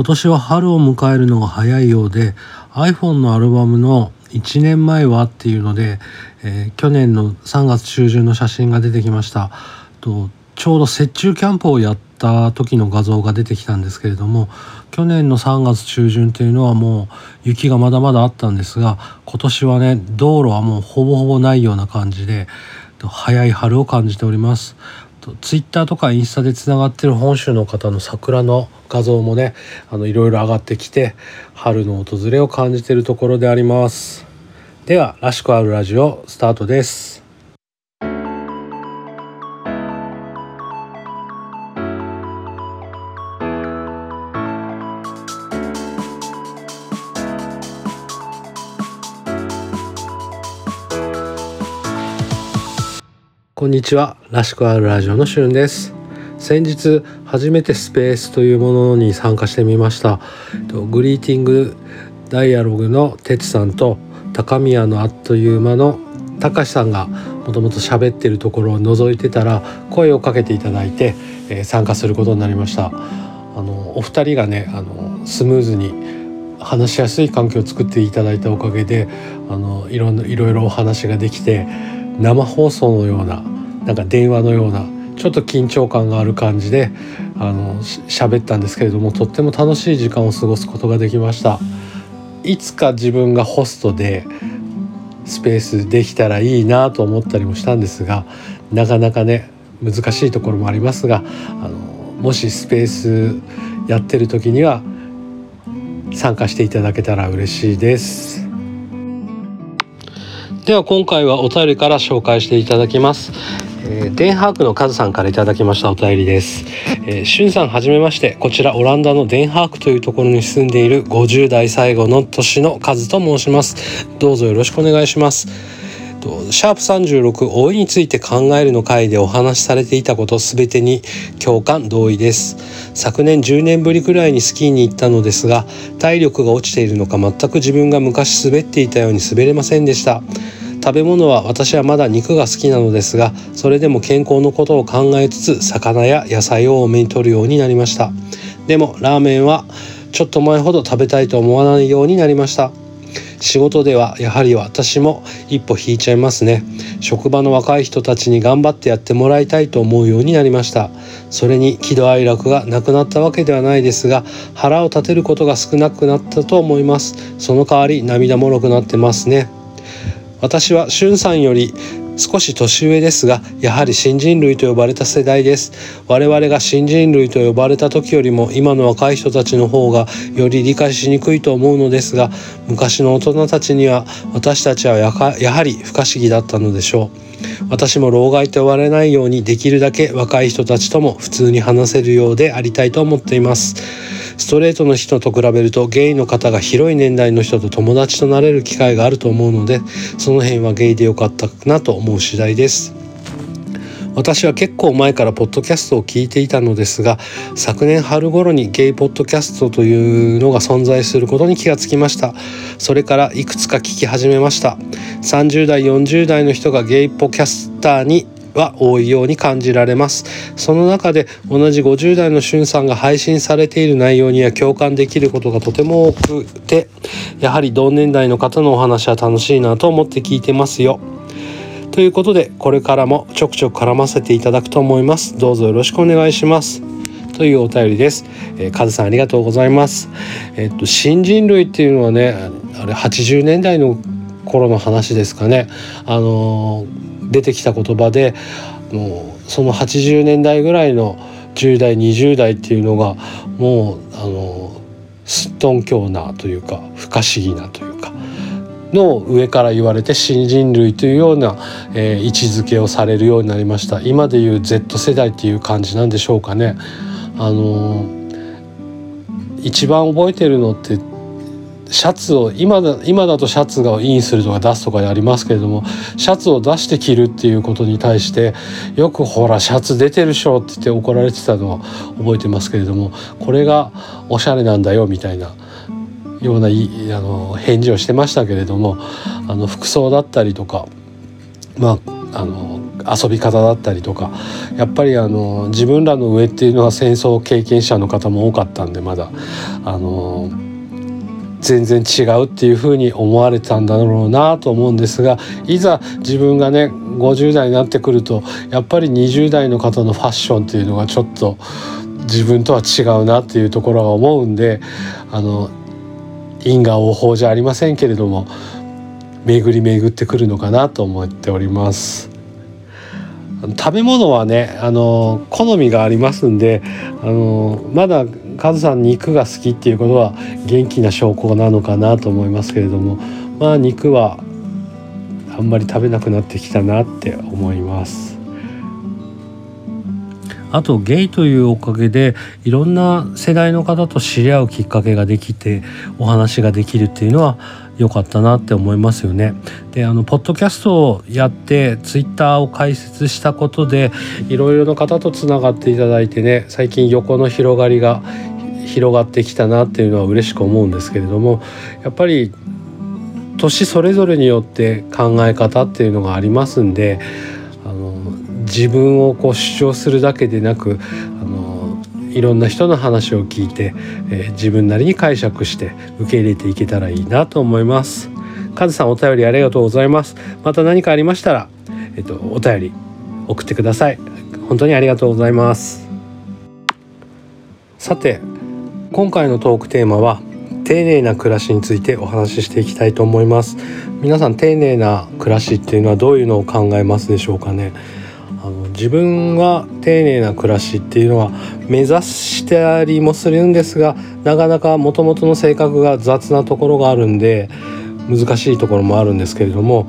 今年は春を迎えるのが早いようで iPhone のアルバムの1年前はっていうので、えー、去年の3月中旬の写真が出てきました。とちょうど雪中キャンプをやった時の画像が出てきたんですけれども去年の3月中旬というのはもう雪がまだまだあったんですが今年はね道路はもうほぼほぼないような感じで早い春を感じております。とツイッターとかインスタでつながってる本州の方の桜の画像もねあのいろいろ上がってきて春の訪れを感じているところであります。では「らしくあるラジオ」スタートです。こんにちは。らしくあるラジオのしゅんです。先日初めてスペースというものに参加してみました。グリーティングダイアログのてつさんと高宮のあっという間のたかしさんがもともと喋ってるところを覗いてたら声をかけていただいて、参加することになりました。あのお二人がねあのスムーズに話しやすい環境を作っていただいたおかげであのいろんないろいろお話ができて生放送のようななんか電話のようなちょっと緊張感がある感じであの喋ったんですけれどもとっても楽しい時間を過ごすことができましたいつか自分がホストでスペースできたらいいなと思ったりもしたんですがなかなかね難しいところもありますがあのもしスペースやってる時には参加していただけたら嬉しいです。では今回はお便りから紹介していただきます。えー、デンハークのカズさんからいただきましたお便りです。えー、しゅんさんはじめまして、こちらオランダのデンハークというところに住んでいる50代最後の年のカズと申します。どうぞよろしくお願いします。とシャープ36老いについて考えるの回でお話しされていたことすべてに共感同意です。昨年10年ぶりくらいにスキーに行ったのですが体力が落ちているのか全く自分が昔滑っていたように滑れませんでした。食べ物は私はまだ肉が好きなのですがそれでも健康のことを考えつつ魚や野菜を多めに摂るようになりました。でもラーメンはちょっと前ほど食べたいと思わないようになりました。仕事ではやはり私も一歩引いちゃいますね。職場の若い人たちに頑張ってやってもらいたいと思うようになりました。それに喜怒哀楽がなくなったわけではないですが腹を立てることが少なくなったと思います。その代わり涙もろくなってますね。私はしゅんさんより少し年上ですがやはり新人類と呼ばれた世代です。我々が新人類と呼ばれた時よりも今の若い人たちの方がより理解しにくいと思うのですが昔の大人たちには私たちはやはり不可思議だったのでしょう。私も老害と呼ばれないようにできるだけ若い人たちとも普通に話せるようでありたいと思っています。ストレートの人と比べるとゲイの方が広い年代の人と友達となれる機会があると思うのでその辺はゲイでよかったなと思う次第です。私は結構前からポッドキャストを聞いていたのですが昨年春頃にゲイポッドキャストというのが存在することに気がつきました。それからいくつか聞き始めました。30代40代の人がゲイポキャスターには多いように感じられますその中で同じ50代のしゅんさんが配信されている内容には共感できることがとても多くてやはり同年代の方のお話は楽しいなと思って聞いてますよということでこれからもちょくちょく絡ませていただくと思いますどうぞよろしくお願いしますというお便りです。えー、カズさんありがとうございます。えっと新人類っていうのはね、あれ80年代の頃の話ですかね。あのー出てきた言葉でもうその80年代ぐらいの10代20代っていうのがもうあのすっとんきょうなというか不可思議なというかの上から言われて新人類というような、えー、位置づけをされるようになりました今でいう Z 世代っていう感じなんでしょうかね。あの一番覚えてるのってシャツを今だ今だとシャツがインするとか出すとかやりますけれどもシャツを出して着るっていうことに対してよくほらシャツ出てるしょって言って怒られてたのは覚えてますけれどもこれがおしゃれなんだよみたいなようなあの返事をしてましたけれどもあの服装だったりとかまああの遊び方だったりとかやっぱりあの自分らの上っていうのは戦争経験者の方も多かったんでまだ。あの全然違うっていうふうに思われたんだろうなと思うんですがいざ自分がね50代になってくるとやっぱり20代の方のファッションっていうのがちょっと自分とは違うなっていうところが思うんであの因果応報じゃありませんけれども巡り巡ってくるのかなと思っております。食べ物はねあの好みがありますんであのまだカズさん肉が好きっていうことは元気な証拠なのかなと思いますけれどもまあ肉はあんまり食べなくなってきたなって思います。あとゲイというおかげでいろんな世代の方と知り合うきっかけができてお話ができるっていうのは良かったなって思いますよね。であのポッドキャストをやってツイッターを開設したことでいろいろな方とつながっていただいてね最近横の広がりが広がってきたなっていうのは嬉しく思うんですけれどもやっぱり年それぞれによって考え方っていうのがありますんであの自分をこう主張するだけでなくあのいろんな人の話を聞いて、えー、自分なりに解釈して受け入れていけたらいいなと思います。カズさんお便りありがとうございます。また何かありましたら、えっと、お便り送ってください。本当にありがとうございます。さて、今回のトークテーマは丁寧な暮らしについてお話ししていきたいと思います。皆さん丁寧な暮らしっていうのはどういうのを考えますでしょうかね。あの自分は丁寧な暮らしっていうのは目指してありもするんですがなかなかもともとの性格が雑なところがあるんで難しいところもあるんですけれども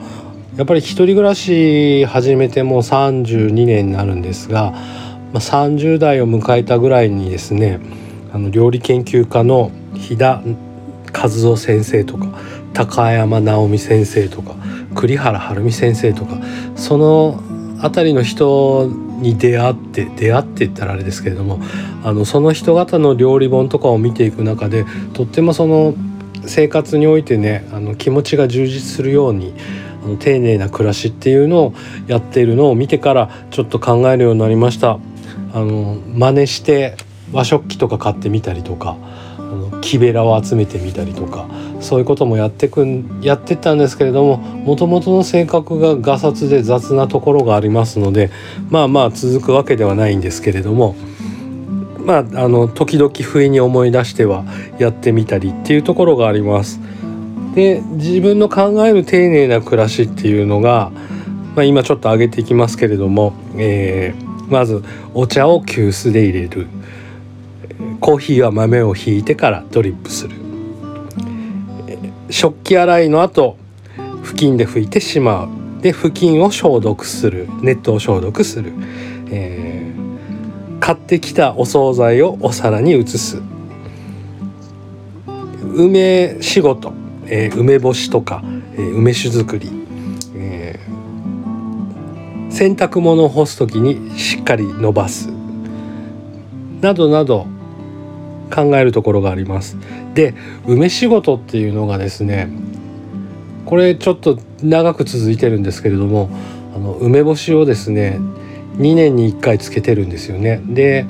やっぱり一人暮らし始めてもう32年になるんですが、まあ、30代を迎えたぐらいにですねあの料理研究家の飛田和夫先生とか高山直美先生とか栗原はるみ先生とかその辺りの人に出会って出会って言ったらあれですけれどもあのその人方の料理本とかを見ていく中でとってもその生活においてねあの気持ちが充実するようにあの丁寧な暮らしっていうのをやっているのを見てからちょっと考えるようになりました。あの真似して和食器とか買ってみたりとかあの木べらを集めてみたりとかそういうこともやってくんやってったんですけれどももともとの性格ががさつで雑なところがありますのでまあまあ続くわけではないんですけれどもまああの時々不意に思い出してはやってみたりっていうところがあります。で自分の考える丁寧な暮らしっていうのが、まあ、今ちょっと挙げていきますけれども、えー、まずお茶を急須で入れるコーヒーは豆をひいてからドリップする。食器洗いの後布巾で拭いてしまう。で布巾を消毒する。ネットを消毒する、えー、買ってきたお惣菜をお皿に移す。梅仕事、えー、梅干しとか、えー、梅酒作り、えー、洗濯物を干す時にしっかり伸ばす。などなど考えるところがあります。で梅仕事っていうのがですねこれちょっと長く続いてるんですけれどもあの梅干しをですね2年に1回つけてるんですよね。で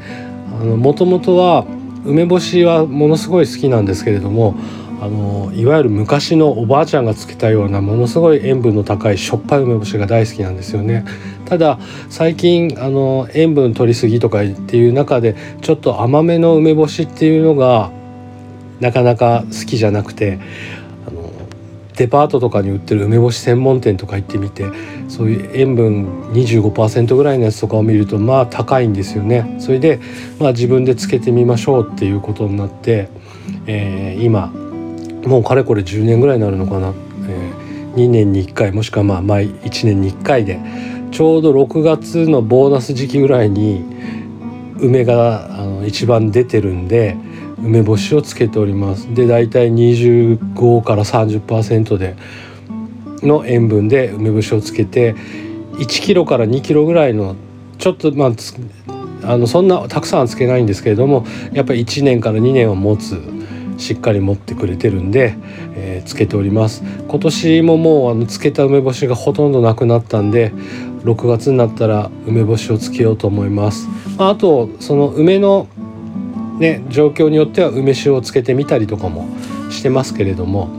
もともとは梅干しはものすごい好きなんですけれどもあのいわゆる昔のおばあちゃんがつけたようなものすごい塩分の高いしょっぱい梅干しが大好きなんですよね。ただ最近あの塩分取りすぎとかっていう中でちょっと甘めの梅干しっていうのがなかなか好きじゃなくてあのデパートとかに売ってる梅干し専門店とか行ってみてそういう塩分25%ぐらいのやつとかを見るとまあ高いんですよね。それで、まあ、自分でつけてみましょうっていうことになって、えー、今もうかれこれ10年ぐらいになるのかな、えー、2年に1回もしくはまあ毎1年に1回でちょうど6月のボーナス時期ぐらいに梅があの一番出てるんで梅干しをつけております。で大体25から30%での塩分で梅干しをつけて1キロから2キロぐらいのちょっとまああのそんなたくさんはつけないんですけれどもやっぱり1年から2年は持つしっかり持ってくれてるんで、えー、つけております。今年ももうあのつけた梅干しがほとんどなくなったんで6月になったら梅干しをつけようと思います。まあ、あとその梅のね状況によっては梅酒をつけてみたりとかもしてますけれども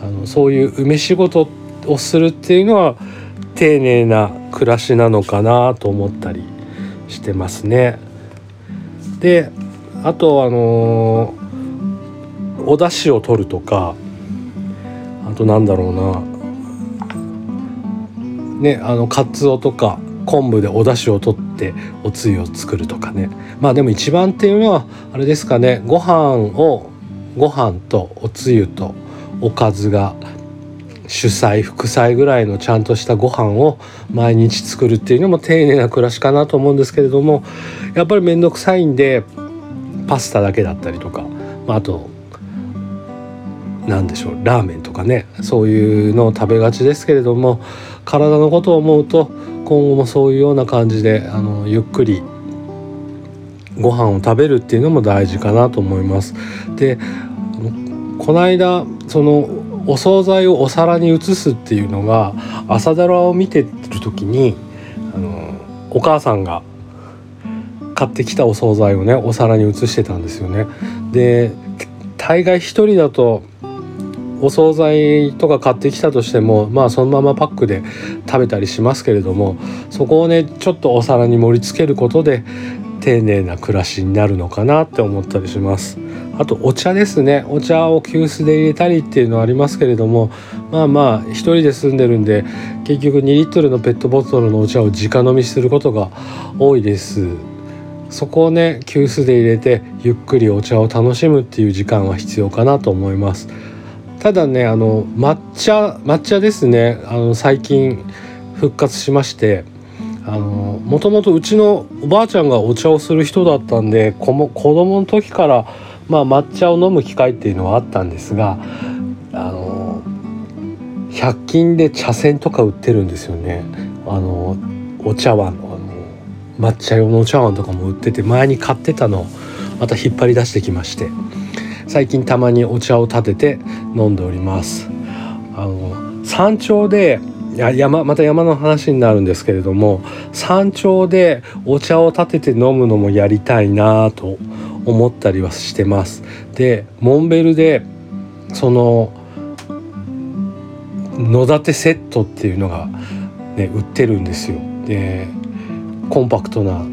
あのそういう梅仕事をするっていうのは丁寧な暮らしなのかなと思ったりしてますね。であとあのー、お出汁を取るとかあとなんだろうなねあのかつおとか昆布でお出汁を取っておつゆを作るとかね。まあでも一番っていうのはあれですかねご飯をご飯とおつゆとおかずが主菜副菜ぐらいのちゃんとしたご飯を毎日作るっていうのも丁寧な暮らしかなと思うんですけれどもやっぱり面倒くさいんでパスタだけだったりとか、まあ、あと何でしょうラーメンとかねそういうのを食べがちですけれども体のことを思うと今後もそういうような感じであのゆっくりご飯を食べるっていうのも大事かなと思います。でこの間そのお惣菜をお皿に移すっていうのが朝ドラを見てる時にあのお母さんが買ってきたお惣菜をねお皿に移してたんですよね。で大概一人だとお惣菜とか買ってきたとしてもまあそのままパックで食べたりしますけれどもそこをねちょっとお皿に盛り付けることで丁寧な暮らしになるのかなって思ったりします。あとお茶ですね。お茶を急須で入れたりっていうのはありますけれどもまあまあ一人で住んでるんで結局2リットルのペットボトルのお茶を直飲みすることが多いです。そこをね急須で入れてゆっくりお茶を楽しむっていう時間は必要かなと思います。ただねあの抹茶抹茶ですねあの最近復活しましてもともとうちのおばあちゃんがお茶をする人だったんで子も子供の時からまあ、抹茶を飲む機会っていうのはあったんですがあの100均で茶筅とか売ってるんですよね。あのお茶碗抹茶用のお茶碗とかも売ってて前に買ってたのをまた引っ張り出してきまして最近たまにお茶を立てて飲んでおります。あの山頂でや山また山の話になるんですけれども山頂でお茶を立てて飲むのもやりたいなと思ったりはしてます。でモンベルでその野立セットっていうのが、ね、売ってるんですよ。でコンパクトな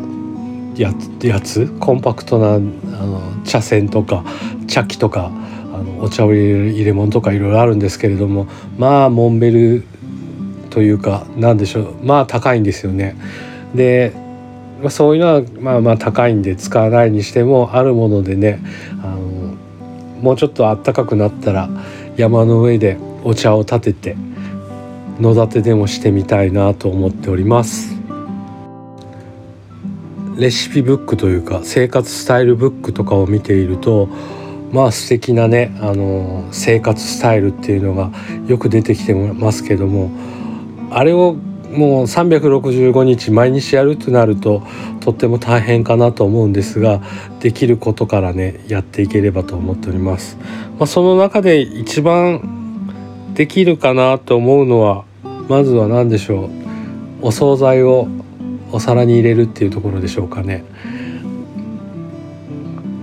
やつやつ？コンパクトなあの茶筅とか茶器とかあのお茶を入れる入れ物とかいろいろあるんですけれどもまあモンベルというか何でしょう。まあ高いんですよね。でまあ、そういうのはまあまあ高いんで使わないにしてもあるものでねあのもうちょっと暖かくなったら山の上でお茶を立てて野立てでもしてみたいなと思っております。レシピブックというか生活スタイルブックとかを見ているとまあ素敵なねあの生活スタイルっていうのがよく出てきてますけどもあれをもう365日毎日やるとなるととっても大変かなと思うんですができることからねやっていければと思っております。まあ、その中で一番できるかなと思うのはまずは何でしょう？お惣菜をお皿に入れるっていうところでしょうかね。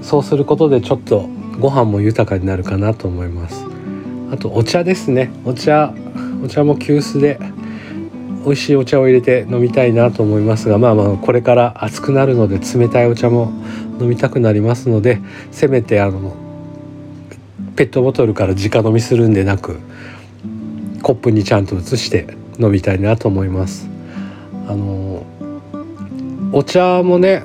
そうすることでちょっとご飯も豊かになるかなと思います。あとお茶ですね。お茶お茶も急須で美味しいお茶を入れて飲みたいなと思いますがまあまあこれから暑くなるので冷たいお茶も飲みたくなりますのでせめてあのペットボトルから直飲みするんでなくコップにちゃんと移して飲みたいなと思います。あのお茶もね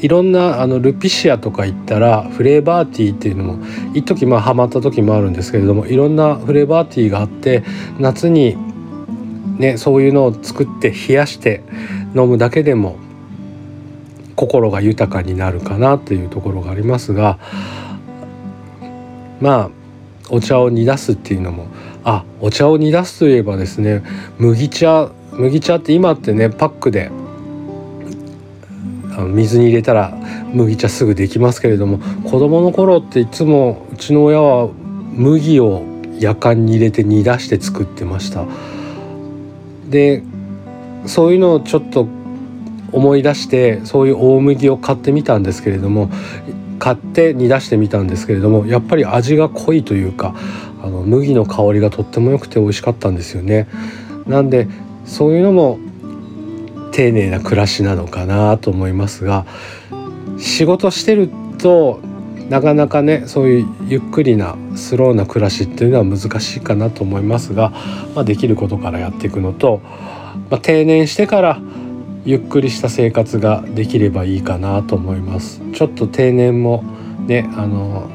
いろんなあのルピシアとか行ったらフレーバーティーっていうのも一時まあハマった時もあるんですけれどもいろんなフレーバーティーがあって夏にね、そういうのを作って冷やして飲むだけでも心が豊かになるかなというところがありますがまあお茶を煮出すっていうのもあお茶を煮出すといえばですね麦茶麦茶って今ってねパックであの水に入れたら麦茶すぐできますけれども子供の頃っていつもうちの親は麦をやかんに入れて煮出して作ってました。でそういうのをちょっと思い出してそういう大麦を買ってみたんですけれども買って煮出してみたんですけれどもやっぱり味が濃いというかあの麦の香りがとっても良くて美味しかったんですよね。なんでそういうのも丁寧な暮らしなのかなと思いますが仕事してるとなかなかねそういうゆっくりなスローな暮らしっていうのは難しいかなと思いますが、まあ、できることからやっていくのと、まあ、定年してからゆっくりした生活ができればいいかなと思います。ちょっと定年もねあの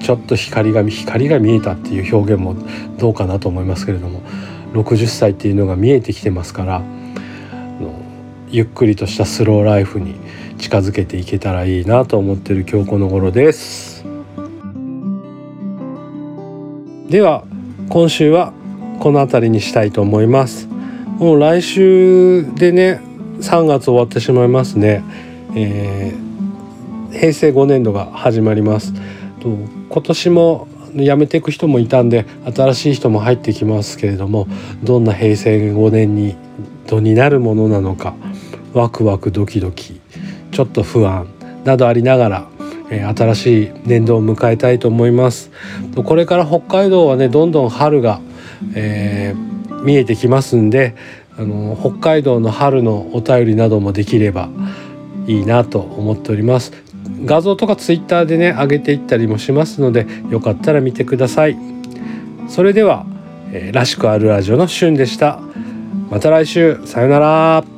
ちょっと光が光が見えたっていう表現もどうかなと思いますけれども60歳っていうのが見えてきてますからゆっくりとしたスローライフに近づけていけたらいいなと思ってる今日この頃です。では今週はこの辺りにしたいと思います。もう来週でね3月終わってしまいますね、えー、平成5年度が始まります。と今年も辞めていく人もいたんで新しい人も入ってきますけれどもどんな平成5年に度になるものなのか。ワクワクドキドキちょっと不安などありながら、新しい年度を迎えたいと思います。これから北海道はねどんどん春が、えー、見えてきますんであの北海道の春のお便りなどもできればいいなと思っております。画像とかツイッターでね上げていったりもしますのでよかったら見てください。それでは、えー、らしくあるラジオのしゅんでした。また来週。さよなら。